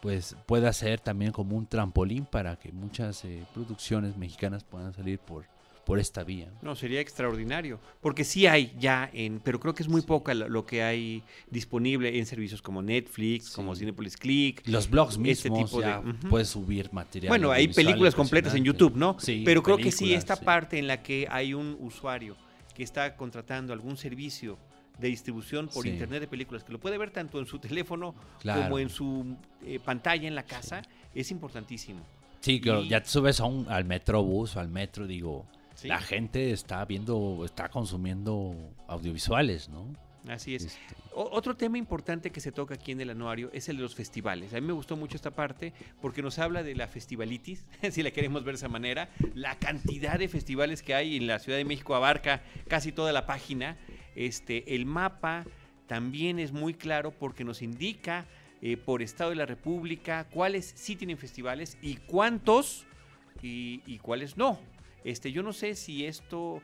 pues pueda ser también como un trampolín para que muchas eh, producciones mexicanas puedan salir por, por esta vía. No, sería extraordinario, porque sí hay ya, en, pero creo que es muy poca lo, que hay disponible en servicios como Netflix, Sí. como Cinepolis Click. Los blogs Este mismos de- puedes subir material. Bueno, hay películas completas en. YouTube, ¿no? Sí, Pero creo que sí, esta parte en la que hay un usuario que está contratando algún servicio de distribución por Sí. internet de películas, que lo puede ver tanto en su teléfono Claro. como en su eh, pantalla en la casa, es importantísimo. Sí, claro, Y- ya te subes a un, al metrobús o al metro, digo, Sí. la gente está viendo, está consumiendo audiovisuales, ¿no? Así es. Este, otro tema importante que se toca aquí en el anuario es el de los festivales. A mí me gustó mucho esta parte porque nos habla de la festivalitis, si la queremos ver de esa manera. La cantidad de festivales que hay en la Ciudad de México abarca casi toda la página. Este, el mapa también es muy claro porque nos indica eh, por estado de la República cuáles sí tienen festivales y cuántos y, y cuáles no. Este, yo no sé si esto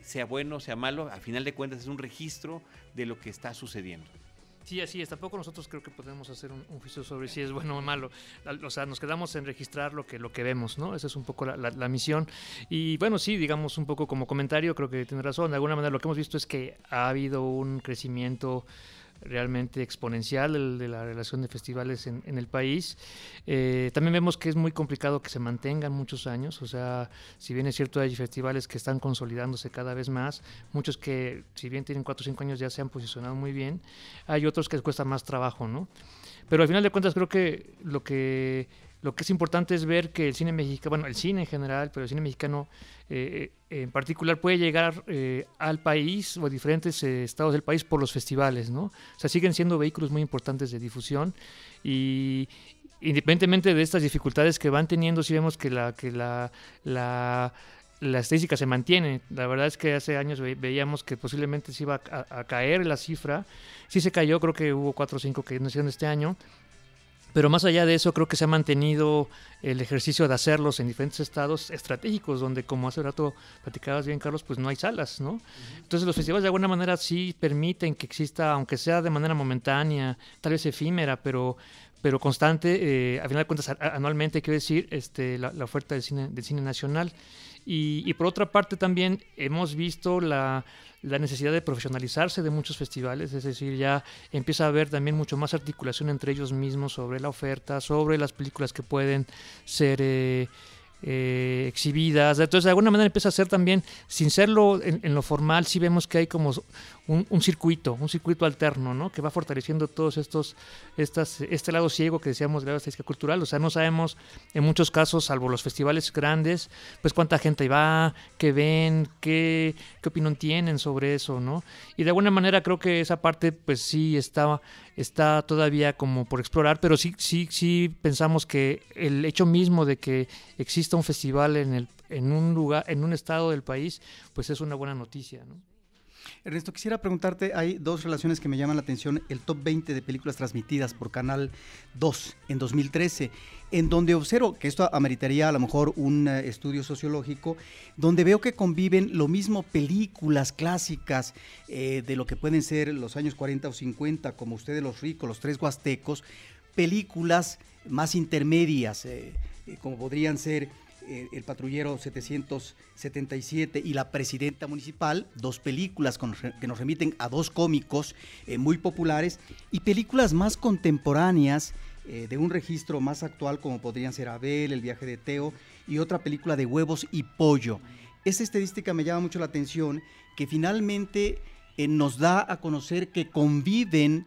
sea bueno o sea malo, a final de cuentas es un registro de lo que está sucediendo. Sí, así es. Tampoco nosotros creo que podemos hacer un, un juicio sobre si es bueno o malo. Al- O sea, nos quedamos en registrar lo que, lo que vemos, ¿no? Esa es un poco la, la- la misión. Y bueno, sí, digamos un poco como comentario, creo que tiene razón. De alguna manera lo que hemos visto es que ha habido un crecimiento realmente exponencial el de la relación de festivales en, el país. Eh, también vemos que es muy complicado que se mantengan muchos años, o sea, si bien es cierto hay festivales que están consolidándose cada vez más, muchos que si bien tienen 4 o 5 años ya se han posicionado muy bien, hay otros que les cuesta más trabajo, ¿no? Pero al final de cuentas creo que lo que lo que es importante es ver que el cine mexicano, bueno, el cine en general, pero el cine mexicano eh, eh, en particular puede llegar eh, al país o a diferentes eh, estados del país por los festivales, ¿no? O sea, siguen siendo vehículos muy importantes de difusión y independientemente de estas dificultades que van teniendo, sí vemos que la que la, la la estadística se mantiene. La verdad es que hace años ve- veíamos que posiblemente se iba a, a caer la cifra. Sí se cayó, creo que hubo 4 o 5 que nacieron este año. Pero más allá de eso, creo que se ha mantenido el ejercicio de hacerlos en diferentes estados estratégicos, donde, como hace rato platicabas bien, Carlos, pues no hay salas, ¿no? Entonces, los festivales de alguna manera sí permiten que exista, aunque sea de manera momentánea, tal vez efímera, pero, pero constante, eh, a final de cuentas, anualmente, quiero decir, este, la, la oferta del cine, del cine nacional. Y, y por otra parte también hemos visto la, la necesidad de profesionalizarse de muchos festivales, es decir, ya empieza a haber también mucho más articulación entre ellos mismos sobre la oferta, sobre las películas que pueden ser eh, eh, exhibidas. Entonces, de alguna manera empieza a ser también, sin serlo en, en lo formal, sí vemos que hay como un, circuito, un circuito alterno, ¿no? Que va fortaleciendo todos estos, estas, este lado ciego que decíamos de la estadística cultural. O sea, no sabemos en muchos casos, salvo los festivales grandes, pues cuánta gente va, qué ven, qué, qué opinión tienen sobre eso, ¿no? Y de alguna manera creo que esa parte, pues sí está, está todavía como por explorar, pero sí, sí, sí pensamos que el hecho mismo de que exista un festival en el en un lugar, en un estado del país, pues es una buena noticia, ¿no? Ernesto, quisiera preguntarte, hay dos relaciones que me llaman la atención, el top 20 de películas transmitidas por Canal 2 en 2013, en donde observo, que esto ameritaría a lo mejor un eh, estudio sociológico, donde veo que conviven lo mismo películas clásicas eh, de lo que pueden ser los años 40 o 50, como Ustedes los ricos, Los Tres Huastecos, películas más intermedias, eh, como podrían ser eh, El Patrullero 777 y La Presidenta Municipal, dos películas que nos remiten a dos cómicos eh, muy populares y películas más contemporáneas eh, de un registro más actual como podrían ser Abel, El viaje de Teo y otra película de huevos y pollo. Esta estadística me llama mucho la atención que finalmente nos da a conocer que conviven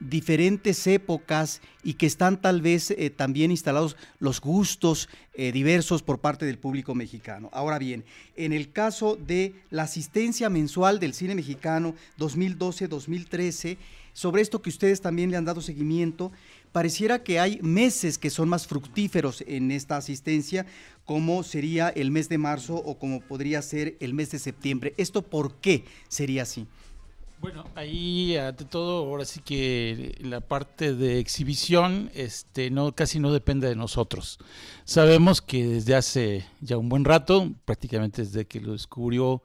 diferentes épocas y que están tal vez eh, también instalados los gustos eh, diversos por parte del público mexicano. Ahora bien, en el caso de la asistencia mensual del cine mexicano 2012-2013, sobre esto que ustedes también le han dado seguimiento, pareciera que hay meses que son más fructíferos en esta asistencia, como sería el mes de marzo o como podría ser el mes de septiembre. ¿Esto por qué sería así? Bueno, ahí ante todo, ahora sí que la parte de exhibición, este, no, casi no depende de nosotros. Sabemos que desde hace ya un buen rato, prácticamente desde que lo descubrió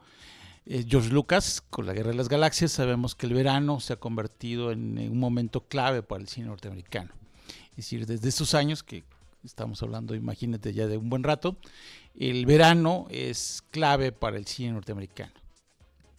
eh, George Lucas con la Guerra de las Galaxias, sabemos que el verano se ha convertido en un momento clave para el cine norteamericano. Es decir, desde esos años que estamos hablando, imagínate ya de un buen rato, el verano es clave para el cine norteamericano.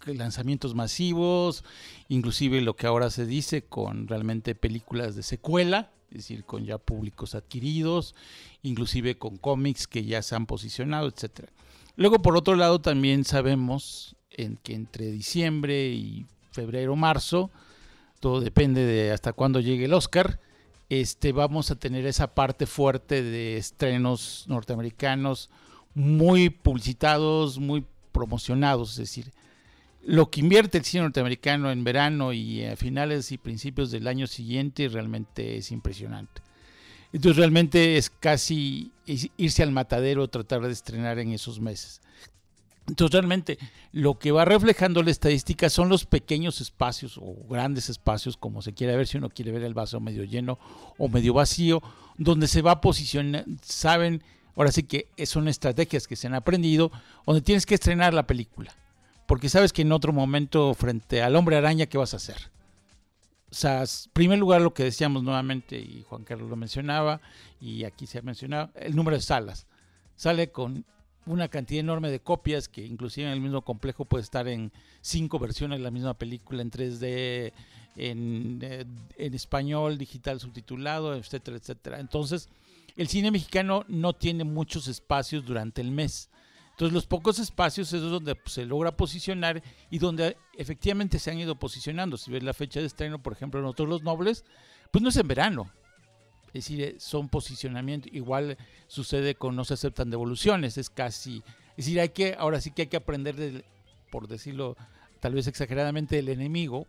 Lanzamientos masivos, inclusive lo que ahora se dice con realmente películas de secuela, es decir, con ya públicos adquiridos, inclusive con cómics que ya se han posicionado, etcétera. Luego, por otro lado, también sabemos en que entre diciembre y febrero, marzo, todo depende de hasta cuándo llegue el Oscar, este, vamos a tener esa parte fuerte de estrenos norteamericanos muy publicitados, muy promocionados, es decir, lo que invierte el cine norteamericano en verano y a finales y principios del año siguiente realmente es impresionante. Entonces realmente es casi irse al matadero tratar de estrenar en esos meses. Entonces realmente lo que va reflejando la estadística son los pequeños espacios o grandes espacios, como se quiere ver, si uno quiere ver el vaso medio lleno o medio vacío, donde se va a posicionar, saben, ahora sí que son estrategias que se han aprendido, donde tienes que estrenar la película, porque sabes que en otro momento frente al hombre araña, ¿qué vas a hacer? O sea, en primer lugar lo que decíamos nuevamente, y Juan Carlos lo mencionaba, y aquí se ha mencionado, el número de salas. Sale con una cantidad enorme de copias que inclusive en el mismo complejo puede estar en cinco versiones de la misma película en 3D, en, eh, en español, digital subtitulado, etcétera, etcétera. Entonces, el cine mexicano no tiene muchos espacios durante el mes. Entonces, los pocos espacios es donde se logra posicionar y donde efectivamente se han ido posicionando. Si ves la fecha de estreno, por ejemplo, en Otros los Nobles, pues no es en verano, es decir, eh, son posicionamientos. Igual sucede con no se aceptan devoluciones, es casi. Es decir, hay que, ahora sí que hay que aprender, por decirlo tal vez exageradamente, del enemigo,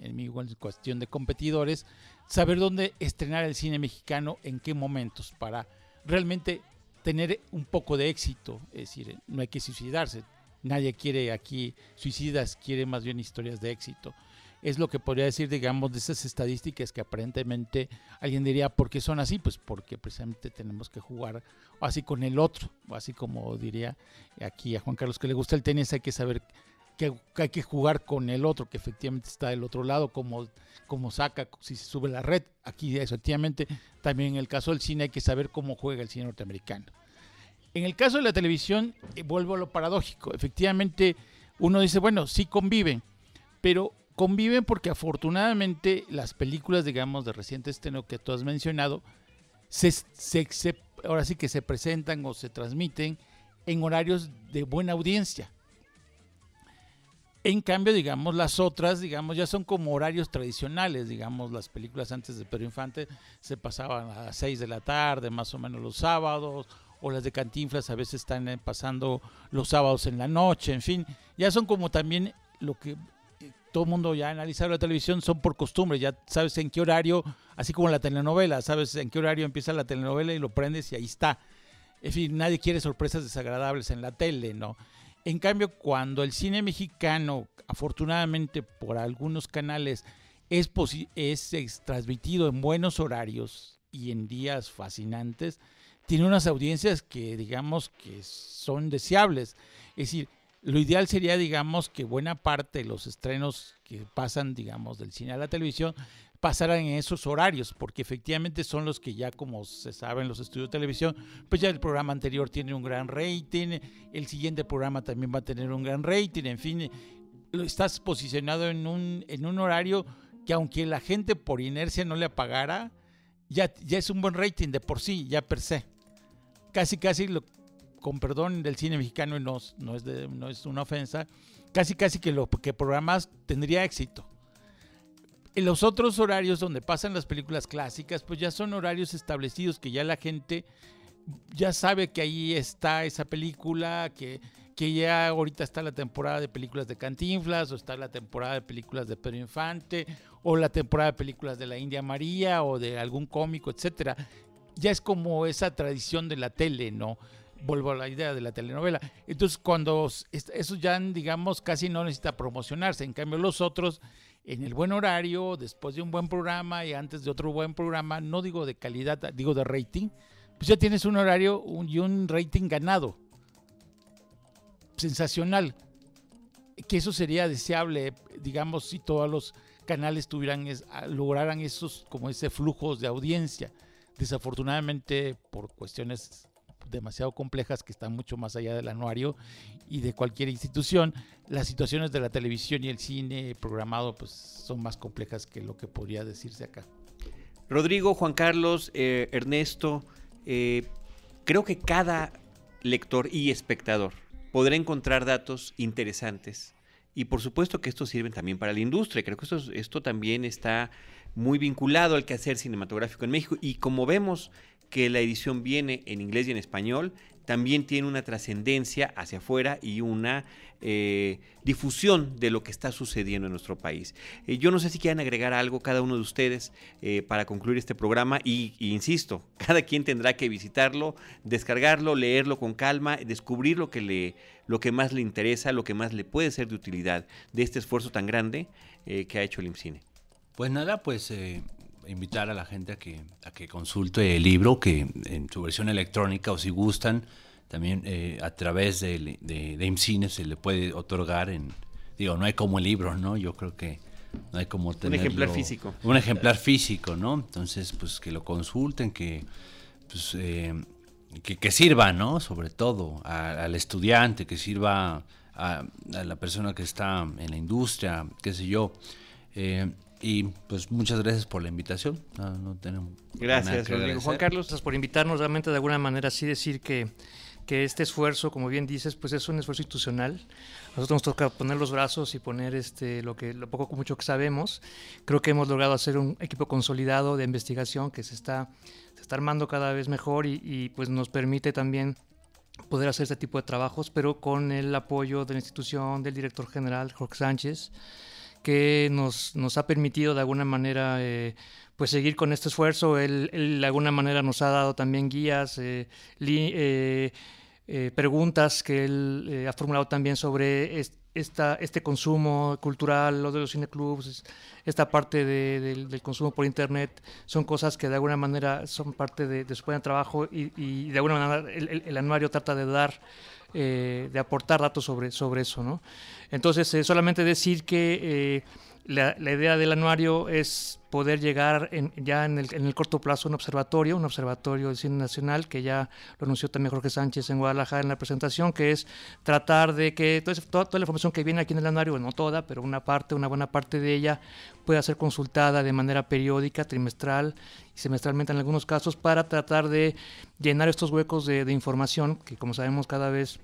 enemigo en cuestión de competidores, saber dónde estrenar el cine mexicano, en qué momentos, para realmente tener un poco de éxito. Es decir, no hay que suicidarse. Nadie quiere aquí suicidas, quiere más bien historias de éxito es lo que podría decir, digamos, de esas estadísticas que aparentemente alguien diría, ¿por qué son así? Pues porque precisamente tenemos que jugar así con el otro, así como diría aquí a Juan Carlos que le gusta el tenis, hay que saber que hay que jugar con el otro, que efectivamente está del otro lado, como, como saca, si se sube la red. Aquí efectivamente también en el caso del cine hay que saber cómo juega el cine norteamericano. En el caso de la televisión, eh, vuelvo a lo paradójico. Efectivamente, uno dice, bueno, sí conviven, pero conviven porque afortunadamente las películas, digamos, de reciente estreno que tú has mencionado, ahora sí que se presentan o se transmiten en horarios de buena audiencia. En cambio, digamos, las otras, digamos, ya son como horarios tradicionales, digamos, las películas antes de Pedro Infante se pasaban a las 6 de la tarde, más o menos los sábados, o las de Cantinflas a veces están eh, pasando los sábados en la noche, en fin, ya son como también lo que todo el mundo ya ha analizado la televisión, son por costumbre, ya sabes en qué horario, así como la telenovela, sabes en qué horario empieza la telenovela y lo prendes y ahí está. En fin, nadie quiere sorpresas desagradables en la tele, ¿no? En cambio, cuando el cine mexicano, afortunadamente por algunos canales, es, es transmitido en buenos horarios y en días fascinantes, tiene unas audiencias que digamos que son deseables. Es decir, lo ideal sería, digamos, que buena parte de los estrenos que pasan, digamos, del cine a la televisión pasaran en esos horarios, porque efectivamente son los que ya, como se sabe en los estudios de televisión, pues ya el programa anterior tiene un gran rating, el siguiente programa también va a tener un gran rating, en fin, lo estás posicionado en un, en un horario que aunque la gente por inercia no le apagara, ya, ya es un buen rating de por sí, ya per se. Casi, casi lo, con perdón del cine mexicano y no, no, es no es una ofensa, casi casi que lo que programas tendría éxito. En los otros horarios donde pasan las películas clásicas, pues ya son horarios establecidos que ya la gente ya sabe que ahí está esa película, que, que ya ahorita está la temporada de películas de Cantinflas, o está la temporada de películas de Pedro Infante, o la temporada de películas de la India María, o de algún cómico, etcétera. Ya es como esa tradición de la tele, ¿no? vuelvo a la idea de la telenovela. Entonces, cuando eso ya, digamos, casi no necesita promocionarse. En cambio, los otros, en el buen horario, después de un buen programa y antes de otro buen programa, no digo de calidad, digo de rating, pues ya tienes un horario y un rating ganado. Sensacional. Que eso sería deseable, digamos, si todos los canales tuvieran, lograran esos, como ese flujos de audiencia. Desafortunadamente, por cuestiones demasiado complejas que están mucho más allá del anuario y de cualquier institución. Las situaciones de la televisión y el cine programado pues son más complejas que lo que podría decirse acá. Rodrigo, Juan Carlos, eh, Ernesto, eh, creo que cada lector y espectador podrá encontrar datos interesantes y por supuesto que estos sirven también para la industria. Creo que esto, esto también está muy vinculado al quehacer cinematográfico en México y como vemos que la edición viene en inglés y en español, también tiene una trascendencia hacia afuera y una eh, difusión de lo que está sucediendo en nuestro país. Eh, yo no sé si quieran agregar algo cada uno de ustedes eh, para concluir este programa y, y, insisto, cada quien tendrá que visitarlo, descargarlo, leerlo con calma, descubrir lo que, le, lo que más le interesa, lo que más le puede ser de utilidad de este esfuerzo tan grande que ha hecho el IMCINE. Pues nada, pues invitar a la gente a que, a que consulte el libro, que en su versión electrónica o si gustan, también eh, a través de, de, de, IMCINE se le puede otorgar en, digo, no hay como el libro, ¿no? Yo creo que no hay como tener un ejemplar físico. Un ejemplar físico, ¿no? Entonces, pues que lo consulten, que, pues, eh, que, que, sirva, ¿no? Sobre todo a, al estudiante, que sirva a, a, la persona que está en la industria, qué sé yo. Eh, y pues muchas gracias por la invitación. No, no tenemos gracias, Rodrigo. Juan Carlos. Gracias por invitarnos. Realmente, de alguna manera, sí decir que, que este esfuerzo, como bien dices, pues es un esfuerzo institucional. Nosotros nos toca poner los brazos y poner este, lo, que, lo poco o mucho que sabemos. Creo que hemos logrado hacer un equipo consolidado de investigación que se está, se está armando cada vez mejor y, y pues nos permite también poder hacer este tipo de trabajos, pero con el apoyo de la institución, del director general Jorge Sánchez que nos, nos ha permitido de alguna manera eh, pues seguir con este esfuerzo. Él, de alguna manera nos ha dado también guías, eh, li, eh, preguntas que él ha formulado también sobre esta, este consumo cultural, lo de los cineclubs, esta parte de, de, del consumo por internet, son cosas que de alguna manera son parte de, su buen trabajo y, de alguna manera el, el, el anuario trata de dar eh, de aportar datos sobre, sobre eso. ¿no? Entonces, eh, solamente decir que eh, la, la, idea del anuario es poder llegar en, ya en el, en el, corto plazo a un observatorio, un observatorio de cine nacional, que ya lo anunció también Jorge Sánchez en Guadalajara en la presentación, que es tratar de que toda, toda, toda la información que viene aquí en el anuario, no toda, pero una parte, una buena parte de ella, pueda ser consultada de manera periódica, trimestral y semestralmente en algunos casos, para tratar de llenar estos huecos de información, que como sabemos cada vez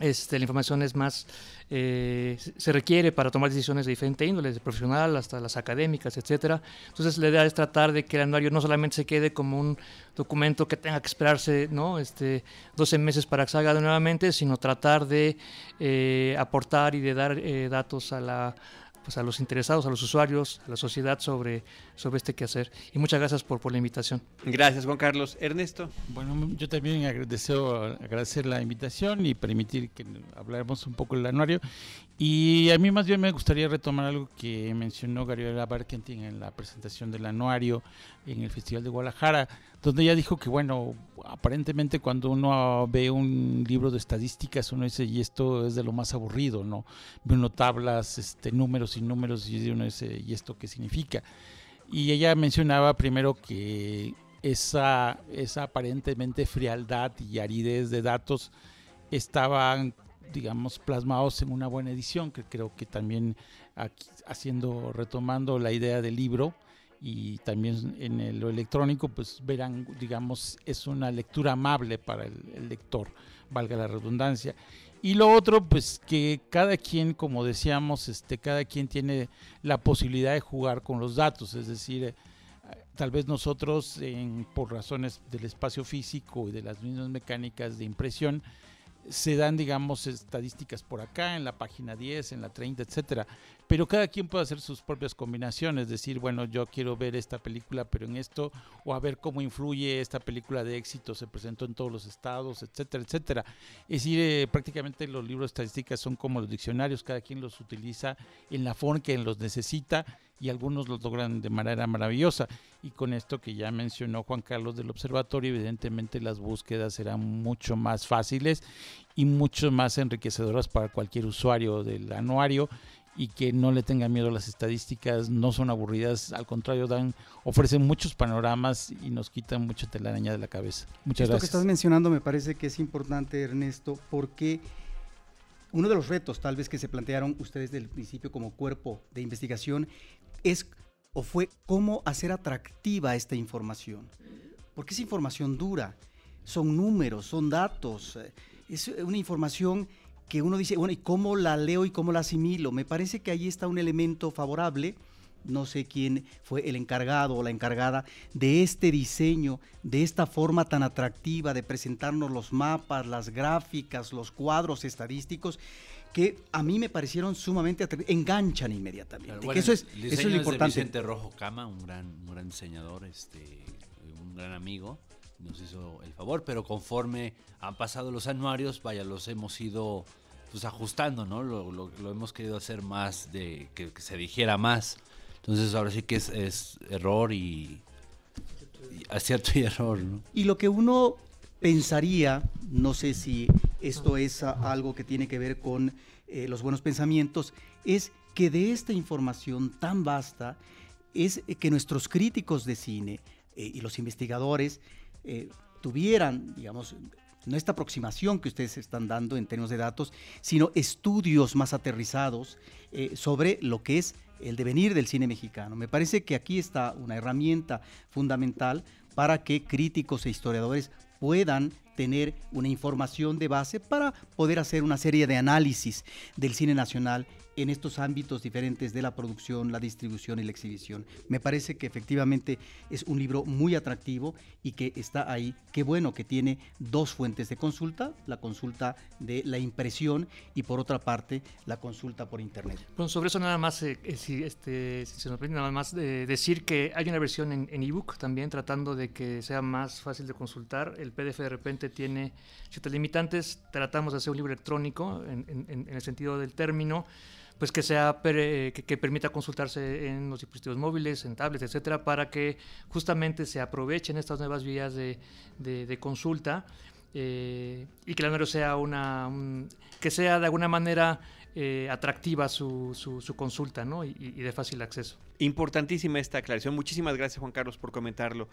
este, la información es más, eh, se requiere para tomar decisiones de diferente índole, desde profesional hasta las académicas, etcétera. Entonces la idea es tratar de que el anuario no solamente se quede como un documento que tenga que esperarse ¿no? este, 12 meses para que salga nuevamente, sino tratar de eh, aportar y de dar eh, datos a la, pues a los interesados, a los usuarios, a la sociedad sobre, sobre este quehacer. Y muchas gracias por, por la invitación. Gracias, Juan Carlos. Ernesto. Bueno, yo también deseo agradecer la invitación y permitir que hablemos un poco del anuario. Y a mí más bien me gustaría retomar algo que mencionó Gabriela Barkentin en la presentación del anuario en el Festival de Guadalajara, donde ella dijo que, bueno, aparentemente cuando uno ve un libro de estadísticas, uno dice, y esto es de lo más aburrido, ¿no? Ve uno tablas, este, números y números, y uno dice, ¿y esto qué significa? Y ella mencionaba primero que esa, esa aparentemente frialdad y aridez de datos estaban digamos, plasmados en una buena edición, que creo que también aquí, haciendo, retomando la idea del libro y también en lo electrónico, pues verán, digamos, es una lectura amable para el, el lector, valga la redundancia. Y lo otro, pues que cada quien, como decíamos, este, cada quien tiene la posibilidad de jugar con los datos, es decir, eh, tal vez nosotros, en, por razones del espacio físico y de las mismas mecánicas de impresión, se dan, digamos, estadísticas por acá, en la página 10, en la 30, etcétera. Pero cada quien puede hacer sus propias combinaciones, decir, bueno, yo quiero ver esta película, pero en esto, o a ver cómo influye esta película de éxito, se presentó en todos los estados, etcétera, etcétera. Es decir, eh, prácticamente los libros de estadísticas son como los diccionarios, cada quien los utiliza en la forma que los necesita y algunos los logran de manera maravillosa. Y con esto que ya mencionó Juan Carlos del observatorio, evidentemente las búsquedas serán mucho más fáciles y mucho más enriquecedoras para cualquier usuario del anuario y que no le tengan miedo a las estadísticas, no son aburridas, al contrario, dan, ofrecen muchos panoramas y nos quitan mucha telaraña de la cabeza. Muchas Esto que gracias. estás mencionando me parece que es importante, Ernesto, porque uno de los retos tal vez que se plantearon ustedes del principio como cuerpo de investigación es o fue cómo hacer atractiva esta información. Porque es información dura, son números, son datos, eh, es una información que uno dice, bueno, ¿y cómo la leo y cómo la asimilo? Me parece que ahí está un elemento favorable. No sé quién fue el encargado o la encargada de este diseño, de esta forma tan atractiva de presentarnos los mapas, las gráficas, los cuadros estadísticos, que a mí me parecieron sumamente atrac- enganchan inmediatamente. Claro, que bueno, eso es, eso es lo de importante. Vicente Rojo Cama, un gran, un gran diseñador, este, un gran amigo, nos hizo el favor, pero conforme han pasado los anuarios, vaya, los hemos ido pues ajustando, ¿no? Lo, lo- lo hemos querido hacer más de que, que se dijera más. Entonces ahora sí que es, es error y, y acierto y error, ¿no? Y lo que uno pensaría, no sé si esto es algo que tiene que ver con eh, los buenos pensamientos, es que de esta información tan vasta es eh, que nuestros críticos de cine eh, y los investigadores eh, tuvieran, digamos, no esta aproximación que ustedes están dando en términos de datos, sino estudios más aterrizados sobre lo que es el devenir del cine mexicano. Me parece que aquí está una herramienta fundamental para que críticos e historiadores puedan tener una información de base para poder hacer una serie de análisis del cine nacional en estos ámbitos diferentes de la producción, la distribución y la exhibición. Me parece que efectivamente es un libro muy atractivo y que está ahí. Qué bueno que tiene dos fuentes de consulta, la consulta de la impresión y por otra parte la consulta por internet. Bueno, sobre eso nada más, eh, eh, si, este, si se nos permite nada más eh, decir que hay una versión en, ebook también tratando de que sea más fácil de consultar. El PDF de repente tiene ciertas limitantes. Tratamos de hacer un libro electrónico en- en- en el sentido del término, pues que sea eh, que, que permita consultarse en los dispositivos móviles, en tablets, etcétera, para que justamente se aprovechen estas nuevas vías de, de- consulta eh, y que anuario sea una un- que sea de alguna manera eh, atractiva su, su- su consulta ¿no? y, de fácil acceso. Importantísima esta aclaración. Muchísimas gracias, Juan Carlos, por comentarlo.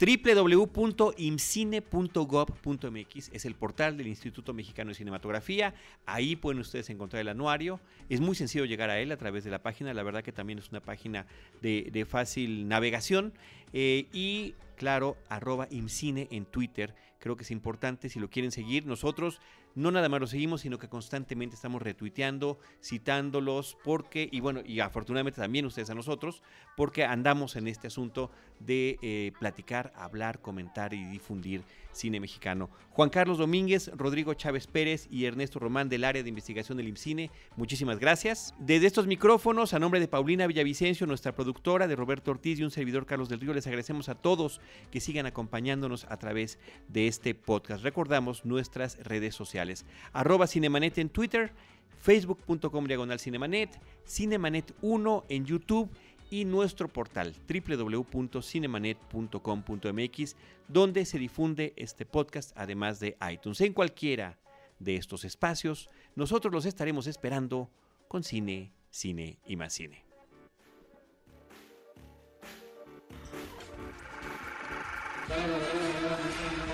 www.imcine.gov.mx es el portal del Instituto Mexicano de Cinematografía. Ahí pueden ustedes encontrar el anuario. Es muy sencillo llegar a él a través de la página. La verdad que también es una página de, de fácil navegación. Eh, y claro, arroba imcine en Twitter. Creo que es importante si lo quieren seguir. Nosotros no nada más lo seguimos, sino que constantemente estamos retuiteando, citándolos, porque, y bueno, y afortunadamente también ustedes a nosotros, porque andamos en este asunto de eh, platicar, hablar, comentar y difundir cine mexicano. Juan Carlos Domínguez, Rodrigo Chávez Pérez y Ernesto Román del área de investigación del IMCINE, muchísimas gracias. Desde estos micrófonos, a nombre de Paulina Villavicencio, nuestra productora, de Roberto Ortiz y un servidor Carlos del Río, les agradecemos a todos que sigan acompañándonos a través de este podcast. Recordamos nuestras redes sociales. Arroba Cinemanet en Twitter, facebook.com diagonal Cinemanet, Cinemanet 1 en YouTube y nuestro portal www.cinemanet.com.mx donde se difunde este podcast además de iTunes. En cualquiera de estos espacios, nosotros los estaremos esperando con cine, cine y más cine.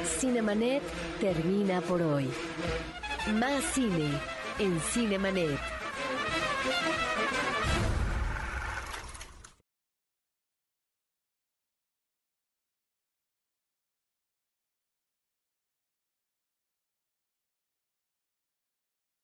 Cinemanet termina por hoy. Más cine en Cinemanet.